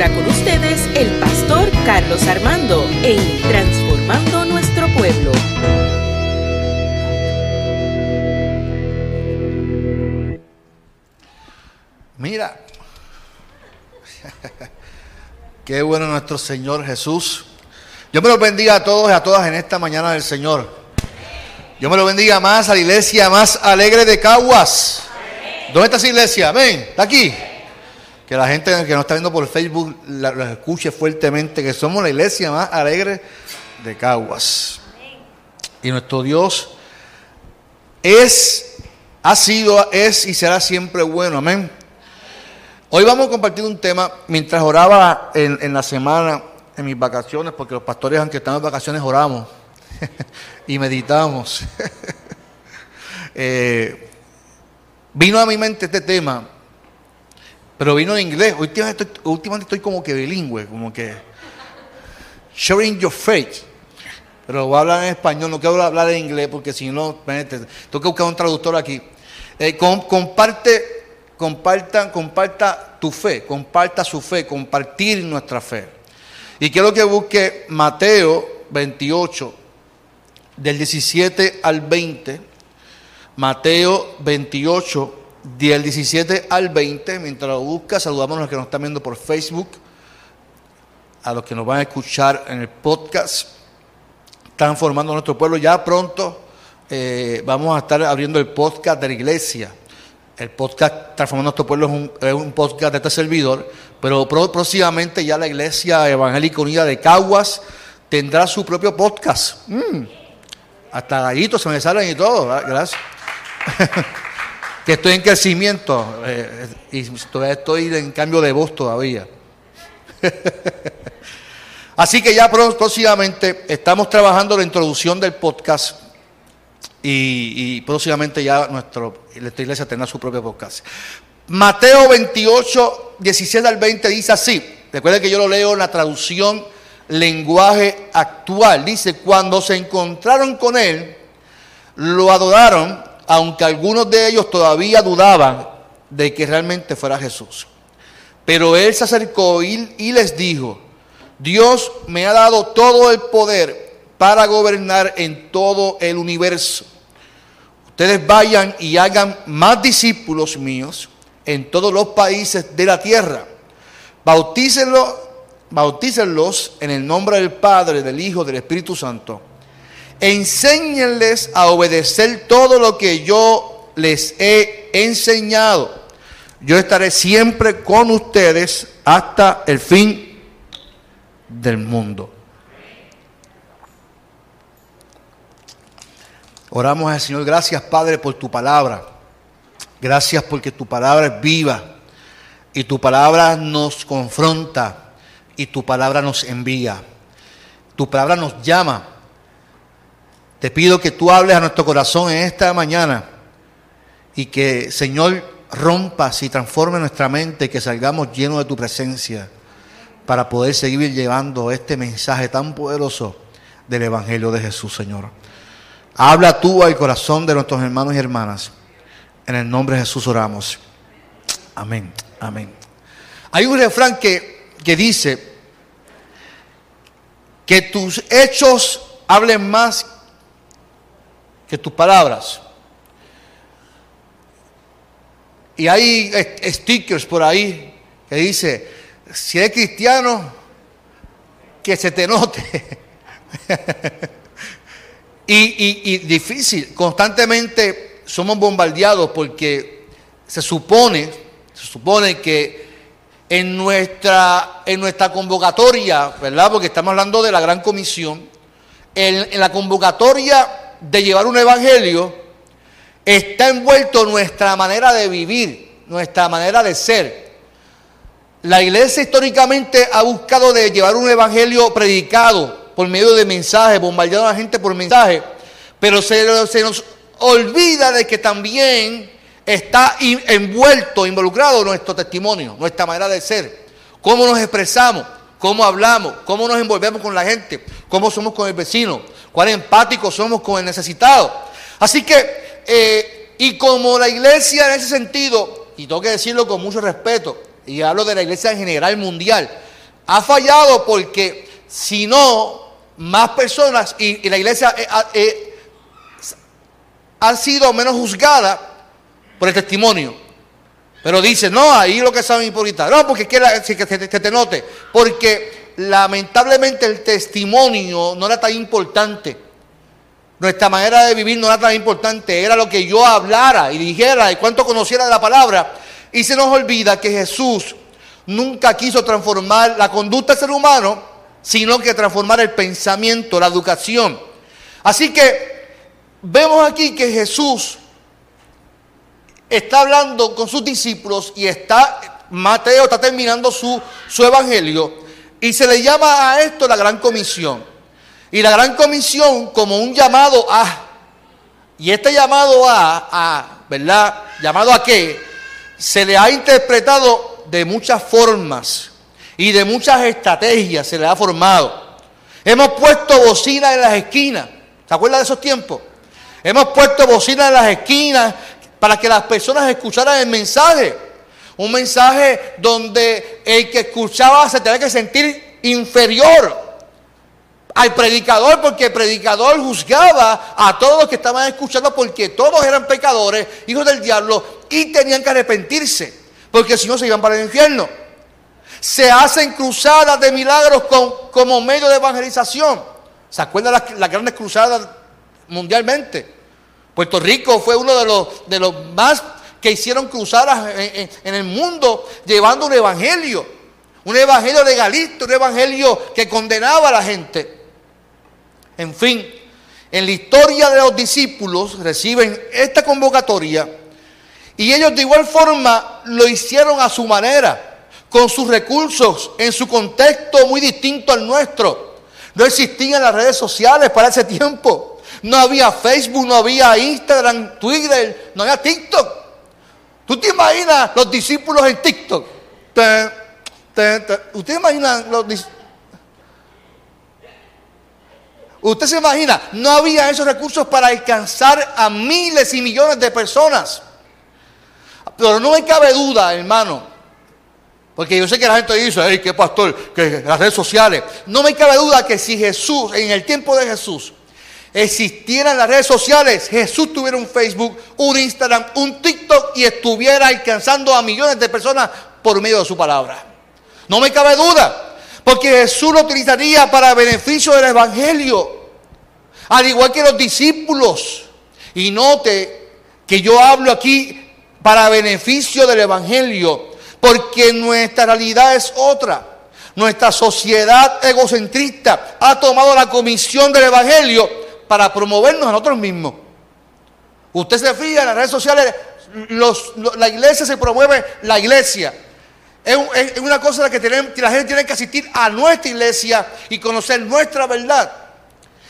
ahora con ustedes el pastor Carlos Armando en Transformando Nuestro Pueblo. Mira, qué bueno nuestro Señor Jesús. Yo me lo bendiga a todos y a todas en esta mañana del Señor. Yo me lo bendiga más a la iglesia más alegre de Caguas. ¿Dónde está esa iglesia? Ven, está aquí. Que la gente que nos está viendo por Facebook la, escuche fuertemente, que somos la iglesia más alegre de Caguas. Y nuestro Dios es, ha sido, es y será siempre bueno. Amén. Hoy vamos a compartir un tema. Mientras oraba en, en la semana, en mis vacaciones, porque los pastores, aunque están en vacaciones, oramos y meditamos. eh, Vino a mi mente este tema, pero vino en inglés. Últimamente estoy, como que bilingüe, como que sharing your faith. Pero voy a hablar en español, no quiero hablar en inglés porque si no, tengo que buscar un traductor aquí. Eh, comparte, comparta, comparta tu fe, comparta su fe, compartir nuestra fe. Y quiero que busque Mateo 28, del 17 al 20 Mateo 28, del 17 al 20. Mientras lo busca, saludamos a los que nos están viendo por Facebook, a los que nos van a escuchar en el podcast. Están formando nuestro pueblo. Ya pronto eh, vamos a estar abriendo el podcast de la iglesia. El podcast Transformando Nuestro Pueblo es un, podcast de este servidor, pero próximamente ya la Iglesia Evangélica Unida de Caguas tendrá su propio podcast. Mm. Hasta gallitos se me salen y todo. Gracias. que estoy en crecimiento eh, y todavía estoy en cambio de voz todavía. Así que ya próximamente estamos trabajando la introducción del podcast y, próximamente ya nuestra iglesia tendrá su propio podcast. Mateo 28, 17 al 20 dice así. Recuerden que yo lo leo en la traducción lenguaje actual. Dice, cuando se encontraron con él, lo adoraron aunque algunos de ellos todavía dudaban de que realmente fuera Jesús. Pero él se acercó y, les dijo, Dios me ha dado todo el poder para gobernar en todo el universo. Ustedes vayan y hagan más discípulos míos en todos los países de la tierra. Bautícenlos, bautícenlos en el nombre del Padre, del Hijo, del Espíritu Santo enséñenles a obedecer todo lo que yo les he enseñado. Yo estaré siempre con ustedes hasta el fin del mundo. Oramos al Señor, gracias Padre por tu palabra. Gracias porque tu palabra es viva y tu palabra nos confronta y tu palabra nos envía. Tu palabra nos llama te pido que tú hables a nuestro corazón en esta mañana y que, Señor, rompas y transforme nuestra mente y que salgamos llenos de tu presencia para poder seguir llevando este mensaje tan poderoso del Evangelio de Jesús, Señor. Habla tú al corazón de nuestros hermanos y hermanas. En el nombre de Jesús oramos. Amén, amén. Hay un refrán que, que dice que tus hechos hablen más que tus palabras. Y hay stickers por ahí que dice, si eres cristiano, que se te note. y, y difícil, constantemente somos bombardeados porque se supone, se supone que en nuestra, en nuestra convocatoria, ¿verdad? Porque estamos hablando de la gran comisión, en, en la convocatoria de llevar un evangelio está envuelto nuestra manera de vivir, nuestra manera de ser. La iglesia históricamente ha buscado de llevar un evangelio predicado por medio de mensajes, bombardeando a la gente por mensajes, pero se nos olvida de que también está envuelto, involucrado nuestro testimonio, nuestra manera de ser, cómo nos expresamos, cómo hablamos, cómo nos envolvemos con la gente, cómo somos con el vecino, cuán empáticos somos con el necesitado. Así que, eh, y como la iglesia en ese sentido, y tengo que decirlo con mucho respeto, y hablo de la iglesia en general mundial, Ha fallado porque si no, más personas y, la iglesia eh, eh, ha sido menos juzgada por el testimonio. Pero dice, no, ahí lo que saben hipócrita. No, porque quiera que te, te note. Porque lamentablemente el testimonio no era tan importante. Nuestra manera de vivir no era tan importante. Era lo que yo hablara y dijera y cuánto conociera de la palabra. Y se nos olvida que Jesús nunca quiso transformar la conducta del ser humano, sino que transformar el pensamiento, la educación. Así que vemos aquí que Jesús está hablando con sus discípulos y está, Mateo está terminando su, su evangelio y se le llama a esto la gran comisión. Y la gran comisión como un llamado a, y este llamado a, a ¿verdad? Llamado a qué? Se le ha interpretado de muchas formas y de muchas estrategias se le ha formado. Hemos puesto bocina en las esquinas. ¿Se acuerdan de esos tiempos? Hemos puesto bocina en las esquinas para que las personas escucharan el mensaje. Un mensaje donde el que escuchaba se tenía que sentir inferior al predicador, porque el predicador juzgaba a todos los que estaban escuchando, porque todos eran pecadores, hijos del diablo, y tenían que arrepentirse, porque si no se iban para el infierno. Se hacen cruzadas de milagros como medio de evangelización. ¿Se acuerdan las, las grandes cruzadas mundialmente? Puerto Rico fue uno de los, de los más que hicieron cruzadas en, el mundo llevando un evangelio. Un evangelio legalista, un evangelio que condenaba a la gente. En fin, en la historia de los discípulos reciben esta convocatoria y ellos de igual forma lo hicieron a su manera, con sus recursos, en su contexto muy distinto al nuestro. No existían las redes sociales para ese tiempo. No había Facebook, no había Instagram, Twitter, no había TikTok. ¿Tú te imaginas los discípulos en TikTok? ¿Usted imagina los Usted se imagina, no había esos recursos para alcanzar a miles y millones de personas. Pero no me cabe duda, hermano, porque yo sé que la gente dice, hey, qué pastor, que las redes sociales. No me cabe duda que si Jesús, en el tiempo de Jesús, existieran las redes sociales, Jesús tuviera un Facebook, un Instagram, un TikTok y estuviera alcanzando a millones de personas por medio de su palabra. No me cabe duda, porque Jesús lo utilizaría para beneficio del Evangelio, al igual que los discípulos. Y note que yo hablo aquí para beneficio del Evangelio, porque nuestra realidad es otra. Nuestra sociedad egocentrista ha tomado la comisión del Evangelio para promovernos a nosotros mismos. Usted se fija en las redes sociales, la iglesia se promueve la iglesia. Es, una cosa que, tenemos, que la gente tiene que asistir a nuestra iglesia y conocer nuestra verdad.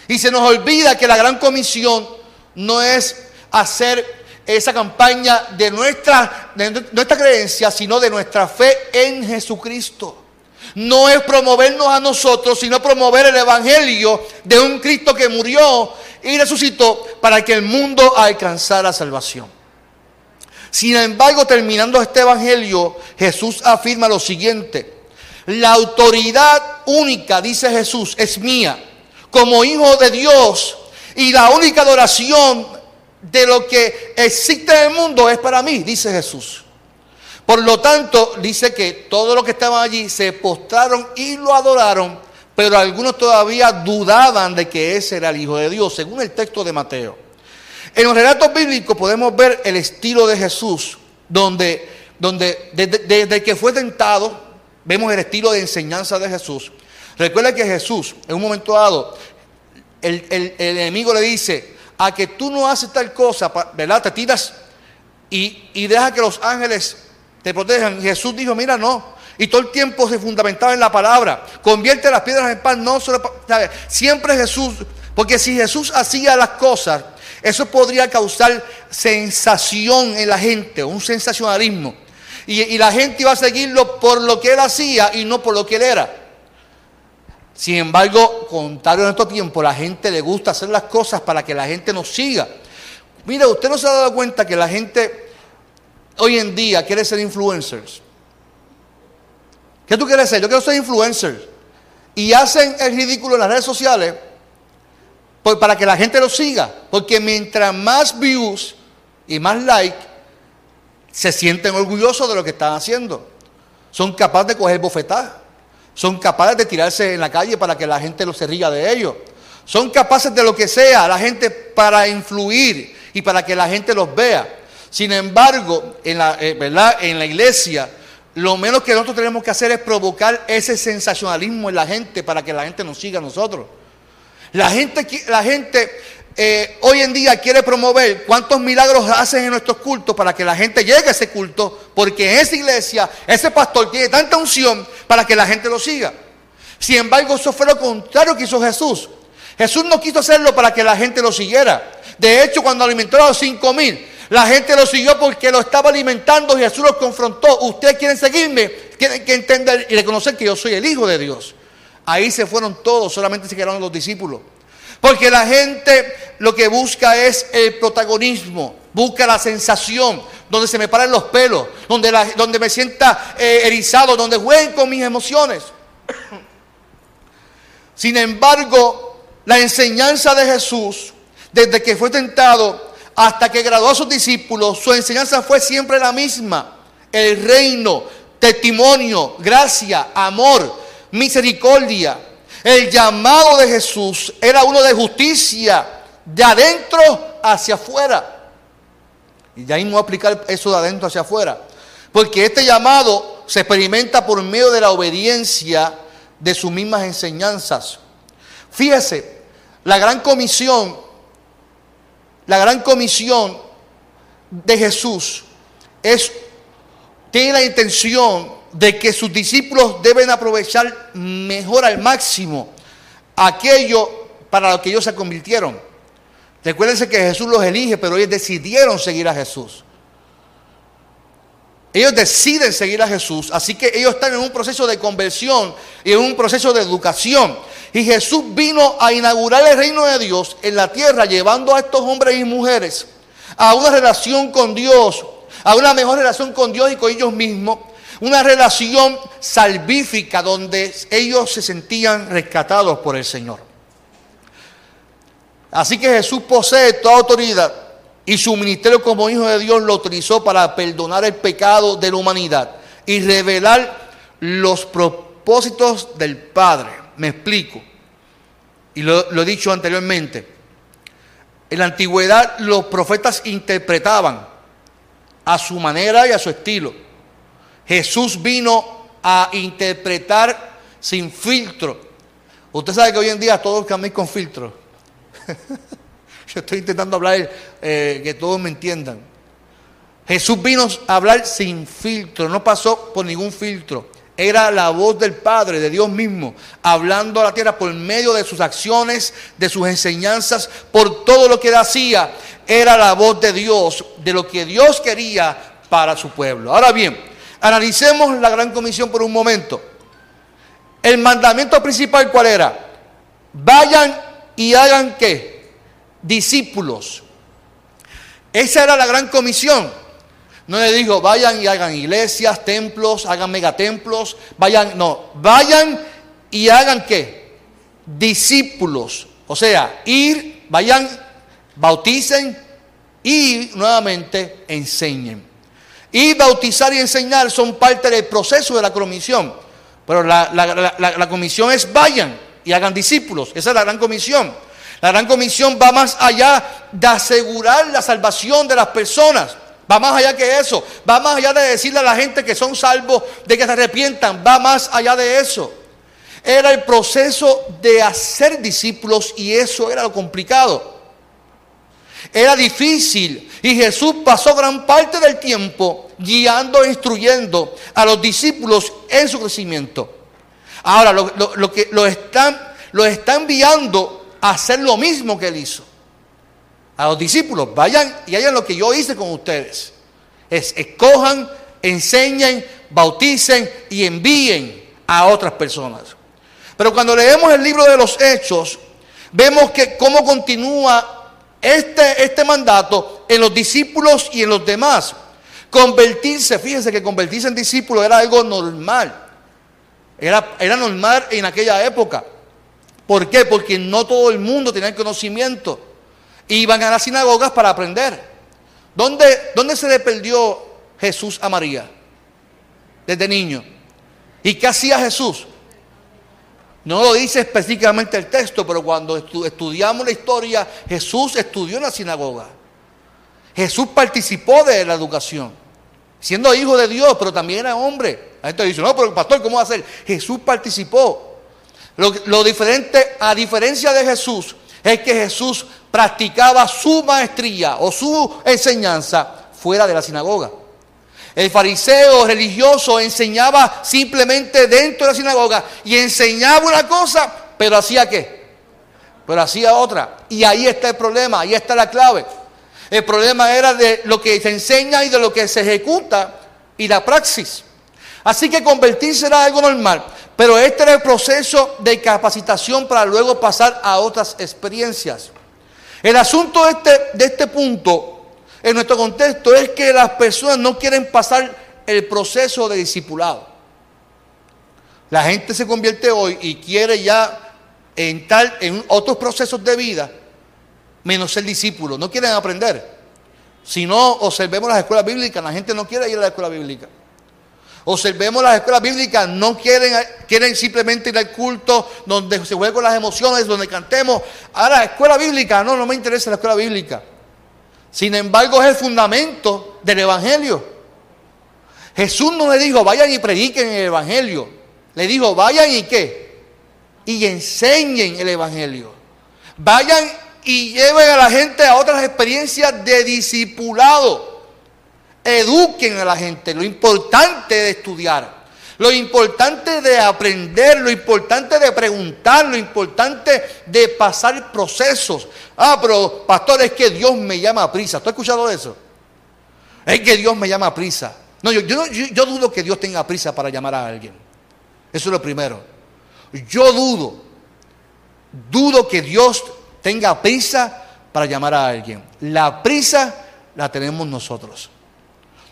Y se nos olvida que la gran comisión no es hacer esa campaña de nuestra, de nuestra creencia, sino de nuestra fe en Jesucristo no es promovernos a nosotros, sino promover el Evangelio de un Cristo que murió y resucitó para que el mundo alcanzara salvación. Sin embargo, terminando este Evangelio, Jesús afirma lo siguiente. La autoridad única, dice Jesús, es mía, como hijo de Dios, y la única adoración de lo que existe en el mundo es para mí, dice Jesús. Por lo tanto, dice que todos los que estaban allí se postraron y lo adoraron, pero algunos todavía dudaban de que ese era el Hijo de Dios, según el texto de Mateo. En los relatos bíblicos podemos ver el estilo de Jesús, donde, donde desde, que fue tentado, vemos el estilo de enseñanza de Jesús. Recuerda que Jesús, en un momento dado, el, el enemigo le dice, a que tú no haces tal cosa, ¿verdad? Te tiras y, y deja que los ángeles te protejan. Jesús dijo, mira, no. Y todo el tiempo se fundamentaba en la palabra. Convierte las piedras en pan, no solo... Siempre Jesús, porque si Jesús hacía las cosas, eso podría causar sensación en la gente, un sensacionalismo. Y, y, la gente iba a seguirlo por lo que él hacía y no por lo que él era. Sin embargo, contrario en estos tiempos, la gente le gusta hacer las cosas para que la gente nos siga. Mira, usted no se ha dado cuenta que la gente hoy en día quiere ser influencers. ¿Qué tú quieres ser? Yo quiero ser influencer. Y hacen el ridículo en las redes sociales para que la gente lo siga. Porque mientras más views y más like, se sienten orgullosos de lo que están haciendo. Son capaces de coger bofetadas. Son capaces de tirarse en la calle para que la gente lo se ría de ellos. Son capaces de lo que sea la gente para influir y para que la gente los vea. Sin embargo, en la, eh, ¿verdad? en la iglesia, lo menos que nosotros tenemos que hacer es provocar ese sensacionalismo en la gente para que la gente nos siga a nosotros. La gente, la gente eh, hoy en día quiere promover cuántos milagros hacen en nuestros cultos para que la gente llegue a ese culto, porque en esa iglesia ese pastor tiene tanta unción para que la gente lo siga. Sin embargo, eso fue lo contrario que hizo Jesús. Jesús no quiso hacerlo para que la gente lo siguiera. De hecho, cuando alimentó a los cinco mil, la gente lo siguió porque lo estaba alimentando Jesús los confrontó. Ustedes quieren seguirme, tienen que entender y reconocer que yo soy el Hijo de Dios. Ahí se fueron todos, solamente se quedaron los discípulos. Porque la gente lo que busca es el protagonismo, busca la sensación, donde se me paren los pelos, donde, donde me sienta eh, erizado, donde jueguen con mis emociones. Sin embargo, la enseñanza de Jesús, desde que fue tentado hasta que graduó a sus discípulos, su enseñanza fue siempre la misma. El reino, testimonio, gracia, amor, misericordia. El llamado de Jesús era uno de justicia, de adentro hacia afuera. Y ya mismo voy a aplicar eso de adentro hacia afuera. Porque este llamado se experimenta por medio de la obediencia de sus mismas enseñanzas. Fíjese, la gran comisión, la gran comisión de Jesús es, tiene la intención de que sus discípulos deben aprovechar mejor al máximo aquello para lo que ellos se convirtieron. Recuérdense que Jesús los elige, pero ellos decidieron seguir a Jesús. Ellos deciden seguir a Jesús, así que ellos están en un proceso de conversión y en un proceso de educación. Y Jesús vino a inaugurar el reino de Dios en la tierra, llevando a estos hombres y mujeres a una relación con Dios, a una mejor relación con Dios y con ellos mismos, una relación salvífica donde ellos se sentían rescatados por el Señor. Así que Jesús posee toda autoridad y su ministerio como hijo de Dios lo utilizó para perdonar el pecado de la humanidad y revelar los propósitos del Padre. Me explico. Y lo, he dicho anteriormente. En la antigüedad los profetas interpretaban a su manera y a su estilo Jesús vino a interpretar sin filtro. Usted sabe que hoy en día todos caminan con filtro. Yo estoy intentando hablar eh, que todos me entiendan. Jesús vino a hablar sin filtro, no pasó por ningún filtro. Era la voz del Padre, de Dios mismo, hablando a la tierra por medio de sus acciones, de sus enseñanzas, por todo lo que hacía. Era la voz de Dios, de lo que Dios quería para su pueblo. Ahora bien, Analicemos la gran comisión por un momento. El mandamiento principal, ¿cuál era? Vayan y hagan qué? Discípulos. Esa era la gran comisión. No le dijo, vayan y hagan iglesias, templos, hagan megatemplos, vayan, no, vayan y hagan qué? Discípulos. O sea, ir, vayan, bauticen y nuevamente enseñen. Y bautizar y enseñar son parte del proceso de la comisión. Pero la, comisión es vayan y hagan discípulos. Esa es la gran comisión. La gran comisión va más allá de asegurar la salvación de las personas. Va más allá que eso. Va más allá de decirle a la gente que son salvos, de que se arrepientan. Va más allá de eso. Era el proceso de hacer discípulos y eso era lo complicado. Era difícil y Jesús pasó gran parte del tiempo guiando e instruyendo a los discípulos en su crecimiento. Ahora, lo, que lo están, lo enviando hacer lo mismo que él hizo. A los discípulos, vayan y hagan lo que yo hice con ustedes. Es escojan, enseñen, bauticen y envíen a otras personas. Pero cuando leemos el libro de los Hechos, vemos que cómo continúa este, este mandato en los discípulos y en los demás. Convertirse, fíjense que convertirse en discípulo era algo normal. Era, era normal en aquella época. ¿Por qué? Porque no todo el mundo tenía el conocimiento. Iban a las sinagogas para aprender. ¿Dónde, dónde se le perdió Jesús a María? Desde niño. ¿Y qué hacía Jesús? No lo dice específicamente el texto, pero cuando estudiamos la historia, Jesús estudió en la sinagoga. Jesús participó de la educación, siendo hijo de Dios, pero también era hombre. La gente dice, no, pero pastor, ¿cómo va a ser? Jesús participó. Lo, diferente, a diferencia de Jesús, es que Jesús practicaba su maestría o su enseñanza fuera de la sinagoga. El fariseo religioso enseñaba simplemente dentro de la sinagoga y enseñaba una cosa, pero hacía qué? Pero hacía otra. Y ahí está el problema, ahí está la clave. El problema era de lo que se enseña y de lo que se ejecuta y la praxis. Así que convertirse era algo normal, pero este era el proceso de capacitación para luego pasar a otras experiencias. El asunto de este, de este punto en nuestro contexto es que las personas no quieren pasar el proceso de discipulado. La gente se convierte hoy y quiere ya entrar en otros procesos de vida, menos ser discípulo. No quieren aprender. Si no, observemos las escuelas bíblicas, la gente no quiere ir a la escuela bíblica. Observemos las escuelas bíblicas, no quieren, quieren simplemente ir al culto donde se juegan con las emociones, donde cantemos. Ahora, escuela bíblica, no, no me interesa la escuela bíblica. Sin embargo, es el fundamento del Evangelio. Jesús no le dijo, vayan y prediquen el Evangelio. Le dijo, vayan y qué? Y enseñen el Evangelio. Vayan y lleven a la gente a otras experiencias de discipulado. Eduquen a la gente. Lo importante de estudiar. Lo importante de aprender, lo importante de preguntar, lo importante de pasar procesos. Ah, pero pastor, es que Dios me llama a prisa. ¿Tú has escuchado eso? Es que Dios me llama a prisa. No yo, yo, yo dudo que Dios tenga prisa para llamar a alguien. Eso es lo primero. Yo dudo, dudo que Dios tenga prisa para llamar a alguien. La prisa la tenemos nosotros.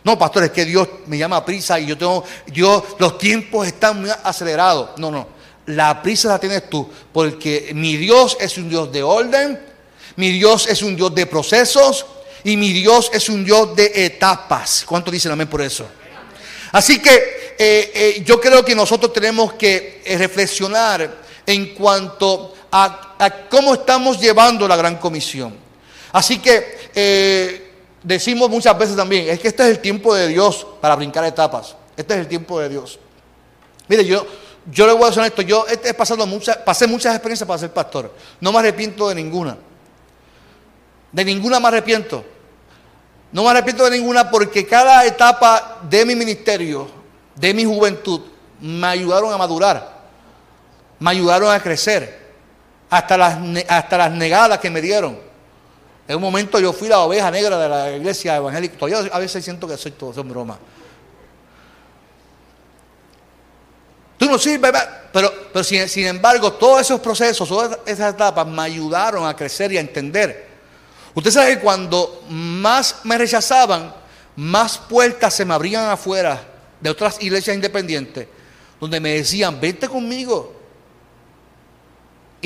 No, pastor, es que Dios me llama a prisa y yo tengo, Dios, los tiempos están muy acelerados. No, no, la prisa la tienes tú, porque mi Dios es un Dios de orden, mi Dios es un Dios de procesos y mi Dios es un Dios de etapas. ¿Cuánto dicen amén por eso? Así que eh, eh, yo creo que nosotros tenemos que eh, reflexionar en cuanto a, a, cómo estamos llevando la gran comisión. Así que decimos muchas veces también, es que este es el tiempo de Dios para brincar etapas. Este es el tiempo de Dios. Mire, yo, yo le voy a decir esto, yo he pasado muchas, pasé muchas experiencias para ser pastor. No me arrepiento de ninguna. De ninguna me arrepiento. No me arrepiento de ninguna porque cada etapa de mi ministerio, de mi juventud, me ayudaron a madurar. Me ayudaron a crecer. Hasta las, hasta las negadas que me dieron. En un momento yo fui la oveja negra de la iglesia evangélica. Todavía a veces siento que soy todo, son broma. Tú no sirves, pero, pero sin, sin, embargo, todos esos procesos, todas esas etapas me ayudaron a crecer y a entender. Usted sabe que cuando más me rechazaban, más puertas se me abrían afuera de otras iglesias independientes, donde me decían, vente conmigo,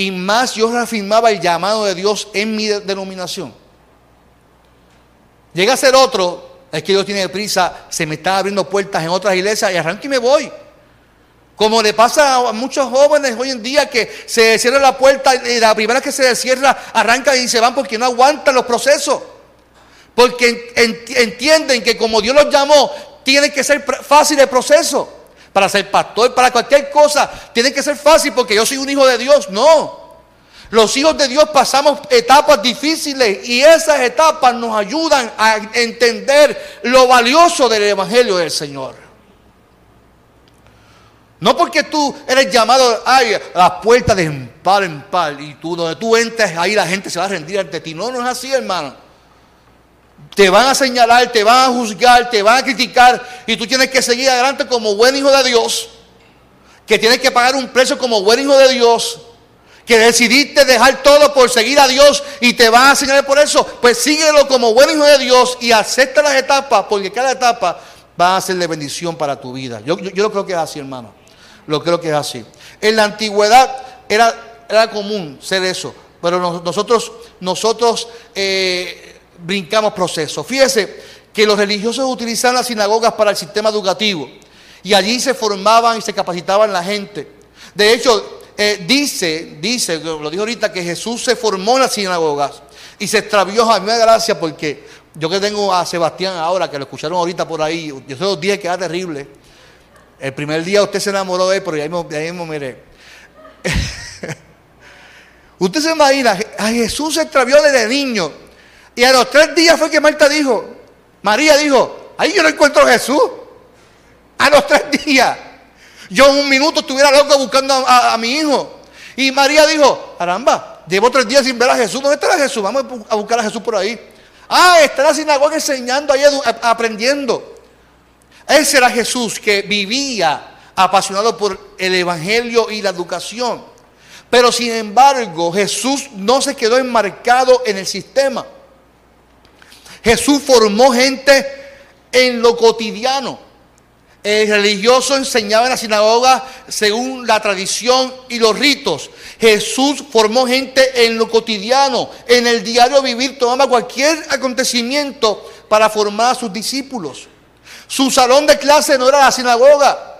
y más yo reafirmaba el llamado de Dios en mi denominación. Llega a ser otro, es que Dios tiene prisa, se me están abriendo puertas en otras iglesias y arranco y me voy. Como le pasa a muchos jóvenes hoy en día que se cierra la puerta y la primera que se cierra arrancan y se van porque no aguantan los procesos. Porque entienden que como Dios los llamó, tiene que ser fácil el proceso para ser pastor, para cualquier cosa. Tiene que ser fácil porque yo soy un hijo de Dios. No. Los hijos de Dios pasamos etapas difíciles y esas etapas nos ayudan a entender lo valioso del Evangelio del Señor. No porque tú eres llamado a las puertas de par en par y tú donde tú entres ahí la gente se va a rendir ante ti. No, no es así, hermano. Te van a señalar, te van a juzgar, te van a criticar y tú tienes que seguir adelante como buen hijo de Dios, que tienes que pagar un precio como buen hijo de Dios, que decidiste dejar todo por seguir a Dios y te van a señalar por eso, pues síguelo como buen hijo de Dios y acepta las etapas, porque cada etapa va a ser de bendición para tu vida. Yo, yo, yo creo que es así, hermano. lo creo que es así. En la antigüedad era, era común ser eso, pero nosotros, nosotros eh, brincamos procesos. Fíjese que los religiosos utilizaban las sinagogas para el sistema educativo y allí se formaban y se capacitaban la gente. De hecho, eh, dice, dice, lo dijo ahorita, que Jesús se formó en las sinagogas y se extravió. A mí me da gracia porque yo que tengo a Sebastián ahora, que lo escucharon ahorita por ahí, yo se los dije que era terrible. El primer día usted se enamoró de él, pero ya mismo, ya mismo mire. usted se imagina, a Jesús se extravió desde niño. Y a los tres días fue que Marta dijo, María dijo, ahí yo no encuentro a Jesús. A los tres días. Yo un minuto estuviera loco buscando a, mi hijo. Y María dijo, caramba, llevo tres días sin ver a Jesús. ¿Dónde está Jesús? Vamos a buscar a Jesús por ahí. Ah, está en la sinagoga enseñando ahí, aprendiendo. Ese era Jesús que vivía apasionado por el Evangelio y la educación. Pero sin embargo, Jesús no se quedó enmarcado en el sistema. Jesús formó gente en lo cotidiano. El religioso enseñaba en la sinagoga según la tradición y los ritos. Jesús formó gente en lo cotidiano, en el diario vivir, tomaba cualquier acontecimiento para formar a sus discípulos. Su salón de clase no era la sinagoga.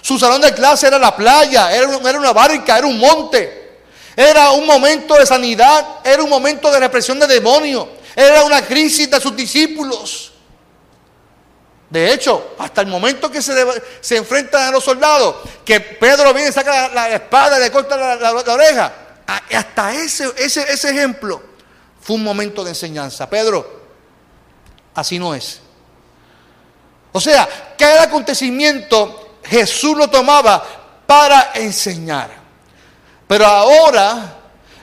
Su salón de clase era la playa, era, una barca, era un monte. Era un momento de sanidad, era un momento de represión de demonios, era una crisis de sus discípulos. De hecho, hasta el momento que se, se enfrentan a los soldados, que Pedro viene saca la, espada y le corta la, oreja, hasta ese, ese, ese ejemplo fue un momento de enseñanza. Pedro, así no es. O sea, cada acontecimiento Jesús lo tomaba para enseñar. Pero ahora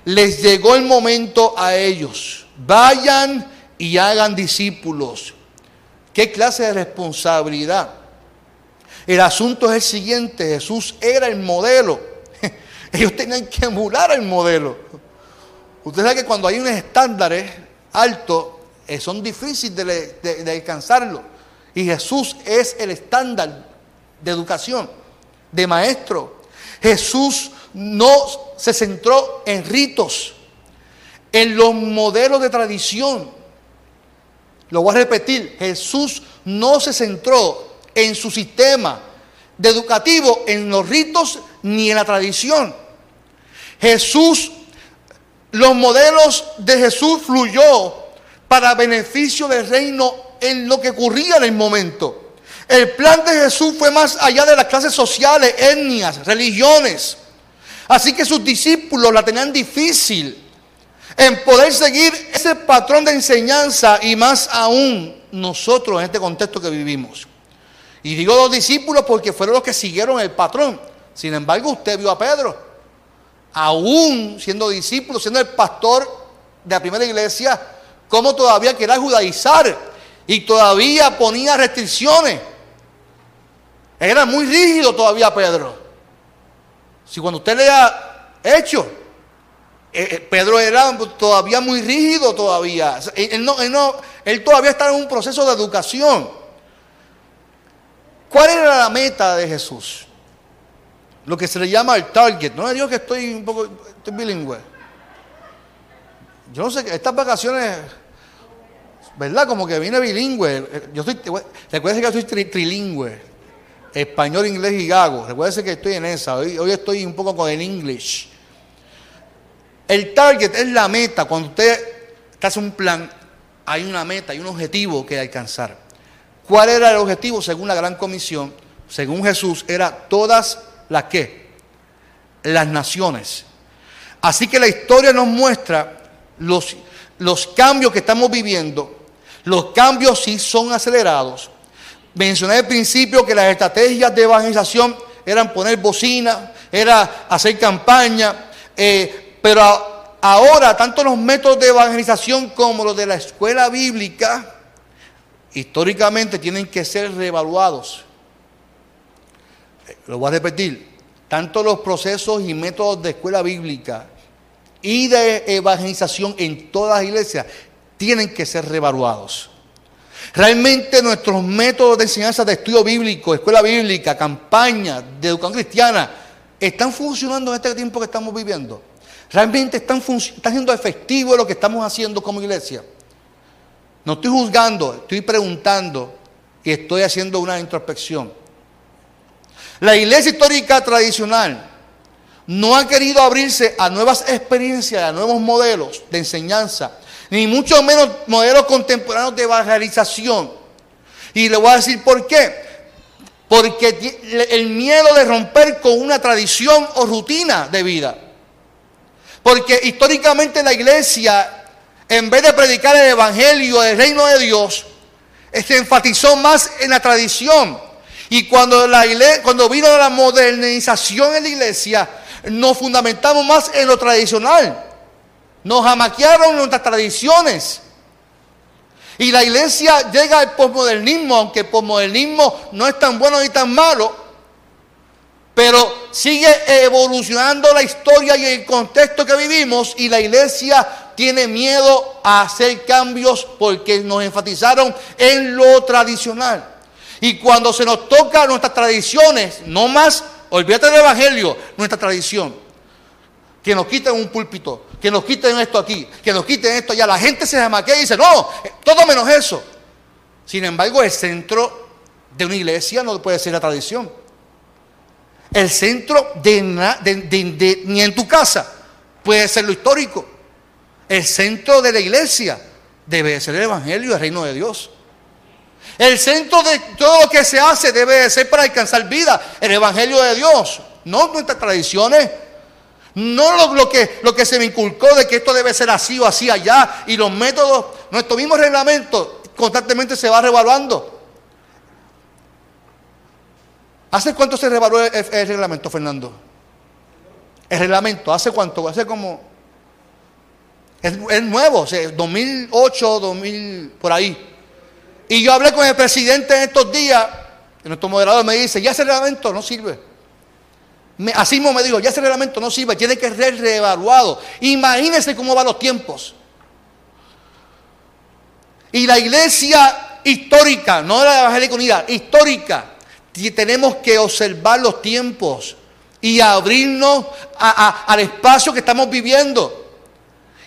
les llegó el momento a ellos. Vayan y hagan discípulos ¿Qué clase de responsabilidad? El asunto es el siguiente, Jesús era el modelo. Ellos tenían que emular el modelo. Usted sabe que cuando hay unos estándares altos, eh, son difíciles de, de alcanzarlo. Y Jesús es el estándar de educación, de maestro. Jesús no se centró en ritos, en los modelos de tradición. Lo voy a repetir, Jesús no se centró en su sistema de educativo, en los ritos ni en la tradición. Jesús, los modelos de Jesús fluyó para beneficio del reino en lo que ocurría en el momento. El plan de Jesús fue más allá de las clases sociales, etnias, religiones. Así que sus discípulos la tenían difícil en poder seguir ese patrón de enseñanza y más aún nosotros en este contexto que vivimos. Y digo los discípulos porque fueron los que siguieron el patrón. Sin embargo, usted vio a Pedro, aún siendo discípulo, siendo el pastor de la primera iglesia, cómo todavía quería judaizar y todavía ponía restricciones. Era muy rígido todavía Pedro. Si cuando usted lea Hechos, eh, eh, Pedro era todavía muy rígido todavía. Él, no, él, todavía estaba en un proceso de educación. ¿Cuál era la meta de Jesús? Lo que se le llama el target. No digo que estoy un poco estoy bilingüe. Yo no sé, estas vacaciones, ¿verdad? Como que viene bilingüe. Yo estoy, recuerden que yo soy trilingüe. Español, inglés y gago. Recuerden que estoy en esa. Hoy, hoy estoy un poco con el English. El target es la meta. Cuando usted hace un plan, hay una meta, hay un objetivo que alcanzar. ¿Cuál era el objetivo? Según la gran comisión, según Jesús, era todas las que, las naciones. Así que la historia nos muestra los, los cambios que estamos viviendo. Los cambios sí son acelerados. Mencioné al principio que las estrategias de evangelización eran poner bocina, era hacer campaña, eh, pero ahora, tanto los métodos de evangelización como los de la escuela bíblica, históricamente tienen que ser reevaluados. Lo voy a repetir. Tanto los procesos y métodos de escuela bíblica y de evangelización en todas las iglesias tienen que ser reevaluados. Realmente nuestros métodos de enseñanza de estudio bíblico, escuela bíblica, campaña de educación cristiana, están funcionando en este tiempo que estamos viviendo. Realmente están, están siendo efectivos lo que estamos haciendo como iglesia. No estoy juzgando, estoy preguntando y estoy haciendo una introspección. La iglesia histórica tradicional no ha querido abrirse a nuevas experiencias, a nuevos modelos de enseñanza, ni mucho menos modelos contemporáneos de evangelización. Y le voy a decir por qué. Porque el miedo de romper con una tradición o rutina de vida. Porque históricamente la iglesia, en vez de predicar el evangelio del reino de Dios, se enfatizó más en la tradición. Y cuando, la cuando vino la modernización en la iglesia, nos fundamentamos más en lo tradicional. Nos amaquearon nuestras tradiciones. Y la iglesia llega al posmodernismo, aunque el posmodernismo no es tan bueno ni tan malo, pero sigue evolucionando la historia y el contexto que vivimos y la iglesia tiene miedo a hacer cambios porque nos enfatizaron en lo tradicional. Y cuando se nos toca nuestras tradiciones, no más, olvídate del Evangelio, nuestra tradición, que nos quiten un púlpito, que nos quiten esto aquí, que nos quiten esto allá, la gente se desmaquea y dice, no, todo menos eso. Sin embargo, el centro de una iglesia no puede ser la tradición. El centro de, ni en tu casa puede ser lo histórico. El centro de la iglesia debe ser el Evangelio, el reino de Dios. El centro de todo lo que se hace debe ser para alcanzar vida, el Evangelio de Dios, no nuestras tradiciones, no lo, que, lo que se me inculcó de que esto debe ser así o así allá, y los métodos, nuestro mismo reglamento constantemente se va revaluando. ¿Hace cuánto se revaluó el, reglamento, Fernando? El reglamento, ¿hace cuánto? Hace como... Es, nuevo, o sea, 2008, 2000, por ahí. Y yo hablé con el presidente en estos días, y nuestro moderador me dice, ya ese reglamento no sirve. así mismo me dijo, ya ese reglamento no sirve, tiene que ser reevaluado. Imagínense cómo van los tiempos. Y la iglesia histórica, no la evangélica unidad, histórica, tenemos que observar los tiempos y abrirnos al espacio que estamos viviendo.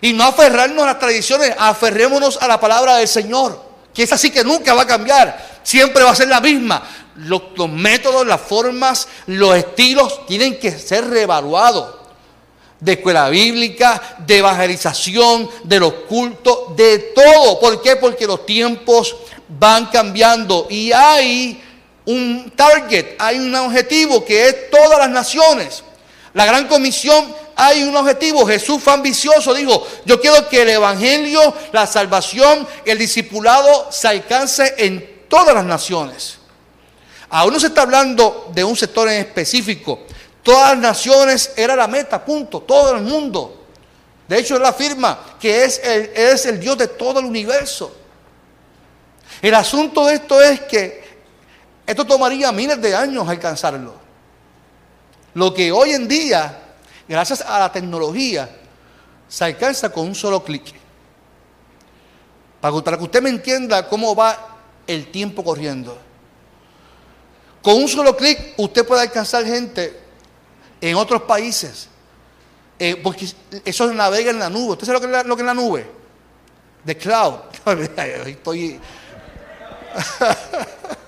Y no aferrarnos a las tradiciones, aferrémonos a la palabra del Señor, que es así que nunca va a cambiar, siempre va a ser la misma. Los, los métodos, las formas, los estilos tienen que ser reevaluados. De escuela bíblica, de evangelización, de los cultos, de todo. ¿Por qué? Porque los tiempos van cambiando y hay un target, hay un objetivo que es todas las naciones. La gran comisión hay un objetivo. Jesús fue ambicioso, dijo, yo quiero que el Evangelio, la salvación, el discipulado se alcance en todas las naciones. Aún no se está hablando de un sector en específico. Todas las naciones era la meta, punto, todo el mundo. De hecho, él afirma que es el, es el Dios de todo el universo. El asunto de esto es que esto tomaría miles de años alcanzarlo. Lo que hoy en día, gracias a la tecnología, se alcanza con un solo clic. Para que usted me entienda cómo va el tiempo corriendo. Con un solo clic usted puede alcanzar gente en otros países. Eh, porque eso navega en la nube. ¿Usted sabe lo que es lo que es la nube? The cloud. Estoy.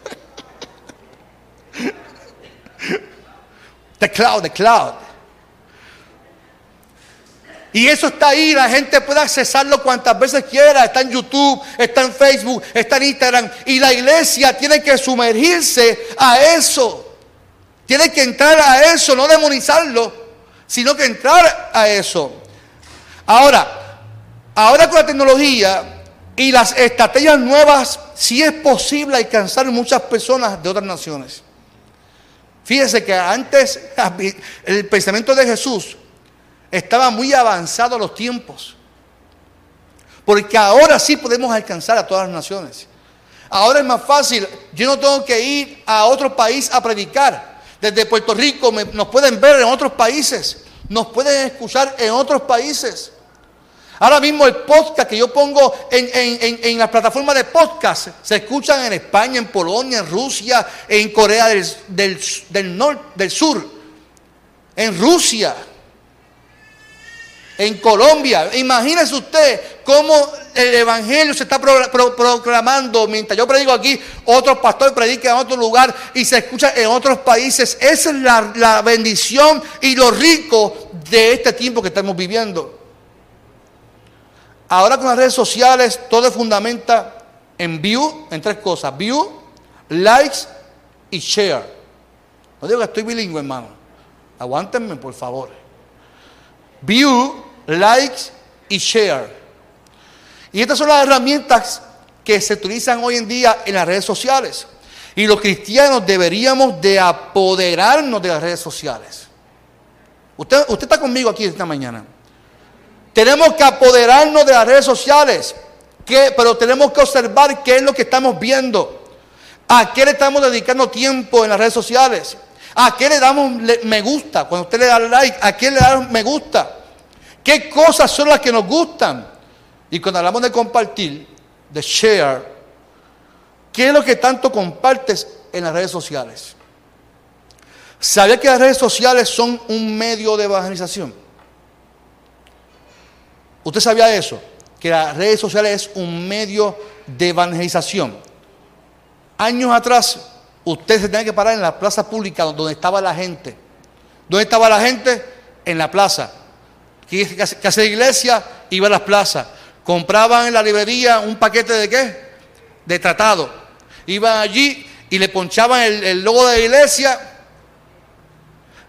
The cloud, the cloud. Y eso está ahí, la gente puede accesarlo cuantas veces quiera. Está en YouTube, está en Facebook, está en Instagram. Y la iglesia tiene que sumergirse a eso. Tiene que entrar a eso, no demonizarlo, sino que entrar a eso. Ahora, ahora con la tecnología y las estrategias nuevas, sí es posible alcanzar muchas personas de otras naciones. Fíjese que antes el pensamiento de Jesús estaba muy avanzado a los tiempos. Porque ahora sí podemos alcanzar a todas las naciones. Ahora es más fácil. Yo no tengo que ir a otro país a predicar. Desde Puerto Rico nos pueden ver en otros países. Nos pueden escuchar en otros países. Ahora mismo el podcast que yo pongo en, en, en, la plataforma de podcast se escuchan en España, en Polonia, en Rusia, en Corea del, del, del, norte, del sur, en Rusia, en Colombia. Imagínese usted cómo el Evangelio se está proclamando mientras yo predico aquí, otros pastores predican en otro lugar y se escucha en otros países. Esa es la, la bendición y lo rico de este tiempo que estamos viviendo. Ahora con las redes sociales todo se fundamenta en view, en tres cosas, view, likes y share. No digo que estoy bilingüe, hermano. Aguántenme, por favor. View, likes y share. Y estas son las herramientas que se utilizan hoy en día en las redes sociales. Y los cristianos deberíamos de apoderarnos de las redes sociales. Usted, usted está conmigo aquí esta mañana. Tenemos que apoderarnos de las redes sociales, pero tenemos que observar qué es lo que estamos viendo. ¿A qué le estamos dedicando tiempo en las redes sociales? ¿A qué le damos me gusta? Cuando usted le da like, ¿a qué le da me gusta? ¿Qué cosas son las que nos gustan? Y cuando hablamos de compartir, de share, ¿qué es lo que tanto compartes en las redes sociales? ¿Sabía que las redes sociales son un medio de evangelización? ¿Usted sabía eso? Que las redes sociales es un medio de evangelización. Años atrás, usted se tenía que parar en la plaza pública donde estaba la gente. ¿Dónde estaba la gente? En la plaza. Que, hace iglesia iba a las plazas. Compraban en la librería un paquete de qué? De tratado. Iban allí y le ponchaban el, el logo de la iglesia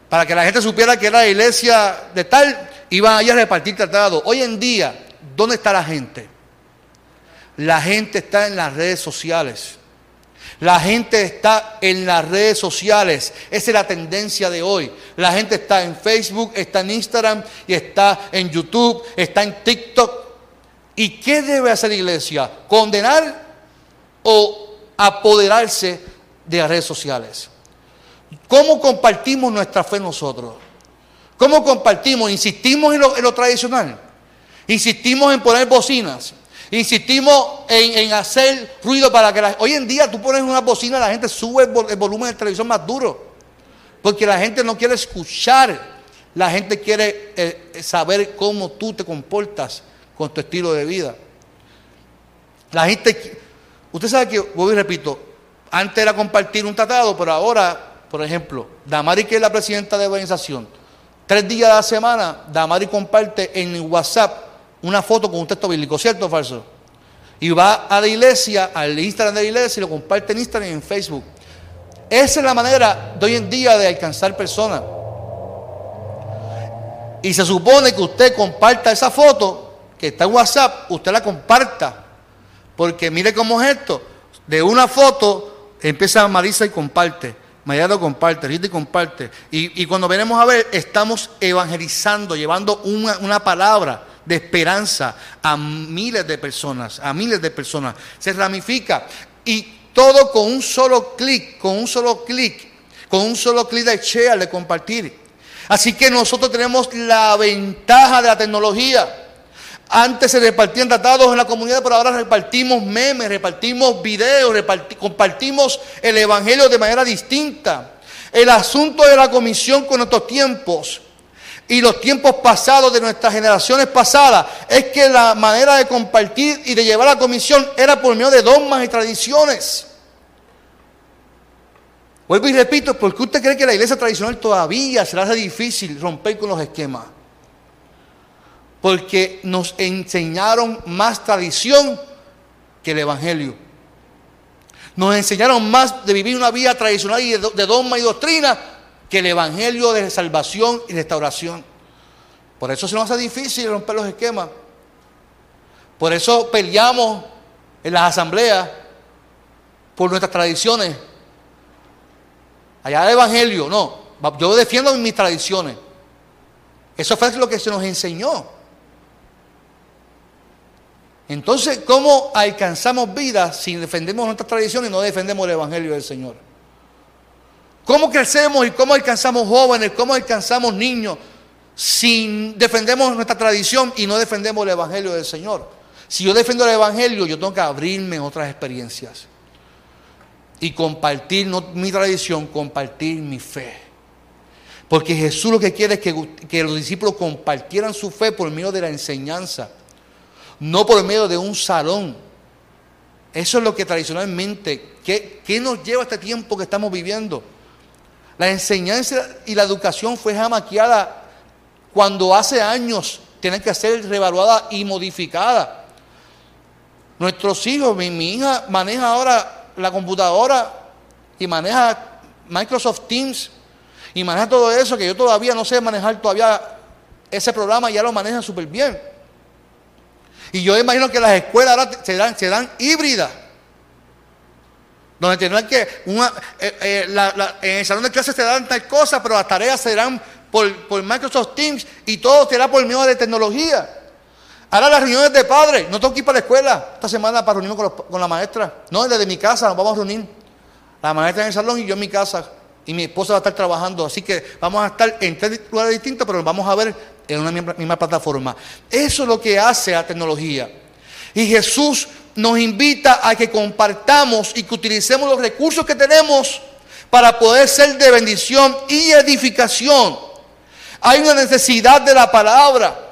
para que la gente supiera que era la iglesia de tal iban allá a repartir tratados. Hoy en día, ¿dónde está la gente? La gente está en las redes sociales. La gente está en las redes sociales. Esa es la tendencia de hoy. La gente está en Facebook, está en Instagram y está en YouTube, está en TikTok. ¿Y qué debe hacer la iglesia? ¿Condenar o apoderarse de las redes sociales? ¿Cómo compartimos nuestra fe nosotros? ¿Cómo compartimos? Insistimos en lo, tradicional. Insistimos en poner bocinas. Insistimos en, hacer ruido para que la, hoy en día tú pones una bocina, la gente sube el, volumen de televisión más duro. Porque la gente no quiere escuchar. La gente quiere eh, saber cómo tú te comportas con tu estilo de vida. La gente, usted sabe que, voy y repito, antes era compartir un tratado, pero ahora, por ejemplo, Damari, que es la presidenta de organización, Tres días de la semana, Damari comparte en WhatsApp una foto con un texto bíblico, ¿cierto o falso? Y va a la iglesia, al Instagram de la iglesia y lo comparte en Instagram y en Facebook. Esa es la manera de hoy en día de alcanzar personas. Y se supone que usted comparta esa foto que está en WhatsApp, usted la comparta. Porque mire cómo es esto. De una foto empieza Marisa y comparte. Mañana comparte, Rita y comparte. Y, cuando venimos a ver, estamos evangelizando, llevando una, una, palabra de esperanza a miles de personas, a miles de personas. Se ramifica. Y todo con un solo clic, con un solo clic, con un solo clic de share, de compartir. Así que nosotros tenemos la ventaja de la tecnología. Antes se repartían tratados en la comunidad, pero ahora repartimos memes, repartimos videos, compartimos el Evangelio de manera distinta. El asunto de la comisión con nuestros tiempos y los tiempos pasados de nuestras generaciones pasadas es que la manera de compartir y de llevar la comisión era por medio de dogmas y tradiciones. Vuelvo y repito, ¿por qué usted cree que la iglesia tradicional todavía se le hace difícil romper con los esquemas? Porque nos enseñaron más tradición que el Evangelio. Nos enseñaron más de vivir una vida tradicional y de, dogma y doctrina que el Evangelio de salvación y restauración. Por eso se nos hace difícil romper los esquemas. Por eso peleamos en las asambleas por nuestras tradiciones. Allá el Evangelio, no. Yo defiendo mis tradiciones. Eso fue lo que se nos enseñó. Entonces, ¿cómo alcanzamos vida si defendemos nuestra tradición y no defendemos el Evangelio del Señor? ¿Cómo crecemos y cómo alcanzamos jóvenes, cómo alcanzamos niños si defendemos nuestra tradición y no defendemos el Evangelio del Señor. Si yo defiendo el Evangelio, yo tengo que abrirme en otras experiencias y compartir no mi tradición, compartir mi fe. Porque Jesús lo que quiere es que, los discípulos compartieran su fe por medio de la enseñanza, no por medio de un salón. Eso es lo que tradicionalmente, ¿qué, qué nos lleva este tiempo que estamos viviendo? La enseñanza y la educación fue jamaqueada cuando hace años tienen que ser revaluada y modificada. Nuestros hijos, mi, mi hija maneja ahora la computadora y maneja Microsoft Teams y maneja todo eso que yo todavía no sé manejar todavía ese programa ya lo maneja súper bien. Y yo imagino que las escuelas ahora se dan, se dan híbridas. Donde tendrán que, una, eh, eh, en el salón de clases se dan tal cosa, pero las tareas serán por, por Microsoft Teams y todo será por medio de tecnología. Ahora las reuniones de padres, no tengo que ir para la escuela esta semana para reunirme con, la maestra. No, desde mi casa nos vamos a reunir. La maestra en el salón y yo en mi casa. Y mi esposa va a estar trabajando. Así que vamos a estar en tres lugares distintos, pero nos vamos a ver en una misma, plataforma. Eso es lo que hace la tecnología. Y Jesús nos invita a que compartamos y que utilicemos los recursos que tenemos para poder ser de bendición y edificación. Hay una necesidad de la palabra.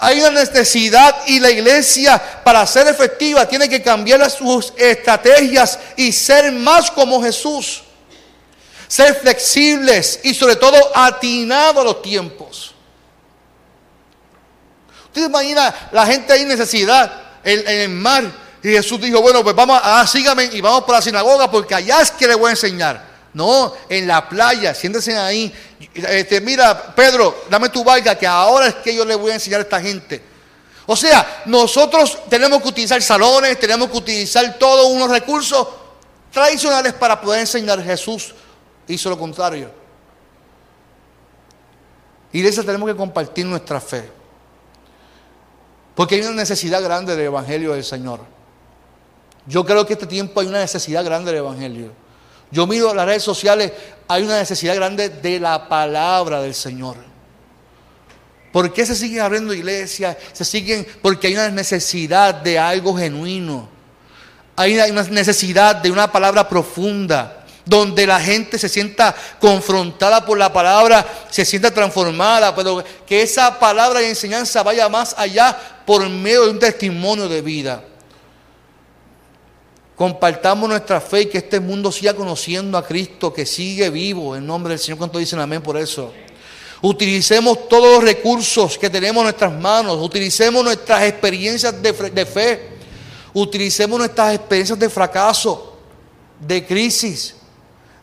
Hay una necesidad y la iglesia para ser efectiva tiene que cambiar sus estrategias y ser más como Jesús. Ser flexibles y sobre todo atinados a los tiempos. Usted imagina la gente ahí en necesidad en, el mar. Y Jesús dijo, bueno, pues vamos, a, ah, sígame y vamos por la sinagoga porque allá es que le voy a enseñar. No, en la playa, siéntense ahí. Este, mira, Pedro, dame tu barca, que ahora es que yo le voy a enseñar a esta gente. O sea, nosotros tenemos que utilizar salones, tenemos que utilizar todos unos recursos tradicionales para poder enseñar. Jesús hizo lo contrario. Iglesia, tenemos que compartir nuestra fe. Porque hay una necesidad grande del Evangelio del Señor. Yo creo que este tiempo hay una necesidad grande del Evangelio. Yo miro las redes sociales, hay una necesidad grande de la palabra del Señor. ¿Por qué se siguen abriendo iglesias? Se siguen porque hay una necesidad de algo genuino. Hay una necesidad de una palabra profunda, donde la gente se sienta confrontada por la palabra, se sienta transformada, pero que esa palabra y enseñanza vaya más allá por medio de un testimonio de vida. Compartamos nuestra fe y que este mundo siga conociendo a Cristo, que sigue vivo en nombre del Señor. ¿Cuánto dicen amén por eso? Utilicemos todos los recursos que tenemos en nuestras manos. Utilicemos nuestras experiencias de, de fe. Utilicemos nuestras experiencias de fracaso, de crisis,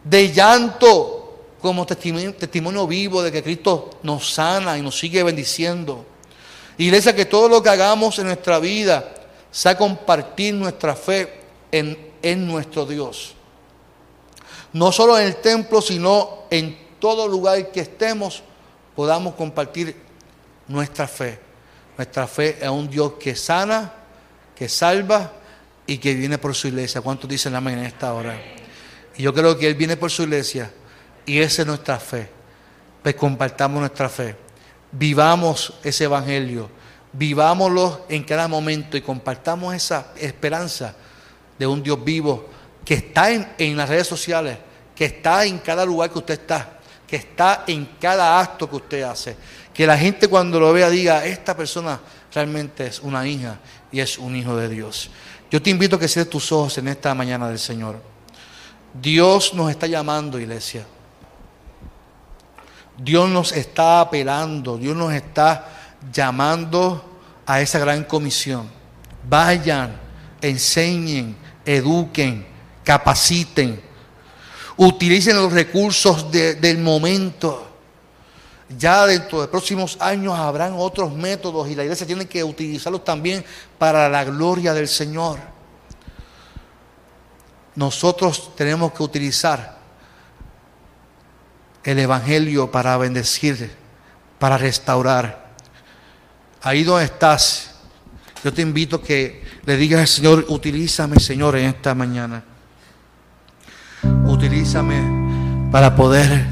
de llanto, como testimonio, vivo de que Cristo nos sana y nos sigue bendiciendo. Iglesia, que todo lo que hagamos en nuestra vida sea compartir nuestra fe en, nuestro Dios. No solo en el templo, sino en todo lugar que estemos, podamos compartir nuestra fe. Nuestra fe es un Dios que sana, que salva y que viene por su iglesia. ¿Cuántos dicen amén en esta hora? Y yo creo que Él viene por su iglesia y esa es nuestra fe. Pues compartamos nuestra fe. Vivamos ese evangelio. Vivámoslo en cada momento y compartamos esa esperanza de un Dios vivo que está en, las redes sociales, que está en cada lugar que usted está, que está en cada acto que usted hace. Que la gente cuando lo vea diga, esta persona realmente es una hija y es un hijo de Dios. Yo te invito a que cierres tus ojos en esta mañana del Señor. Dios nos está llamando, iglesia. Dios nos está apelando, Dios nos está llamando a esa gran comisión. Vayan, enseñen, eduquen, capaciten, utilicen los recursos del momento. Ya dentro de próximos años habrán otros métodos y la iglesia tiene que utilizarlos también para la gloria del Señor. Nosotros tenemos que utilizar el Evangelio para bendecir, para restaurar. Ahí donde estás, yo te invito a que le digas al Señor, utilízame Señor en esta mañana. Utilízame para poder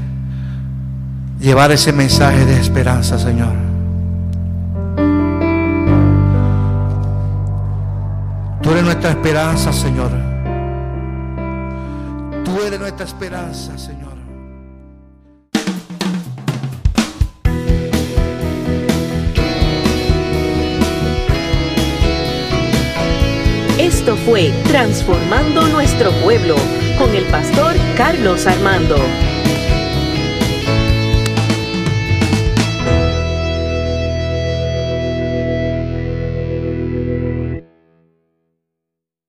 llevar ese mensaje de esperanza, Señor. Tú eres nuestra esperanza, Señor. Tú eres nuestra esperanza, Señor. Esto fue Transformando Nuestro Pueblo con el pastor Carlos Armando.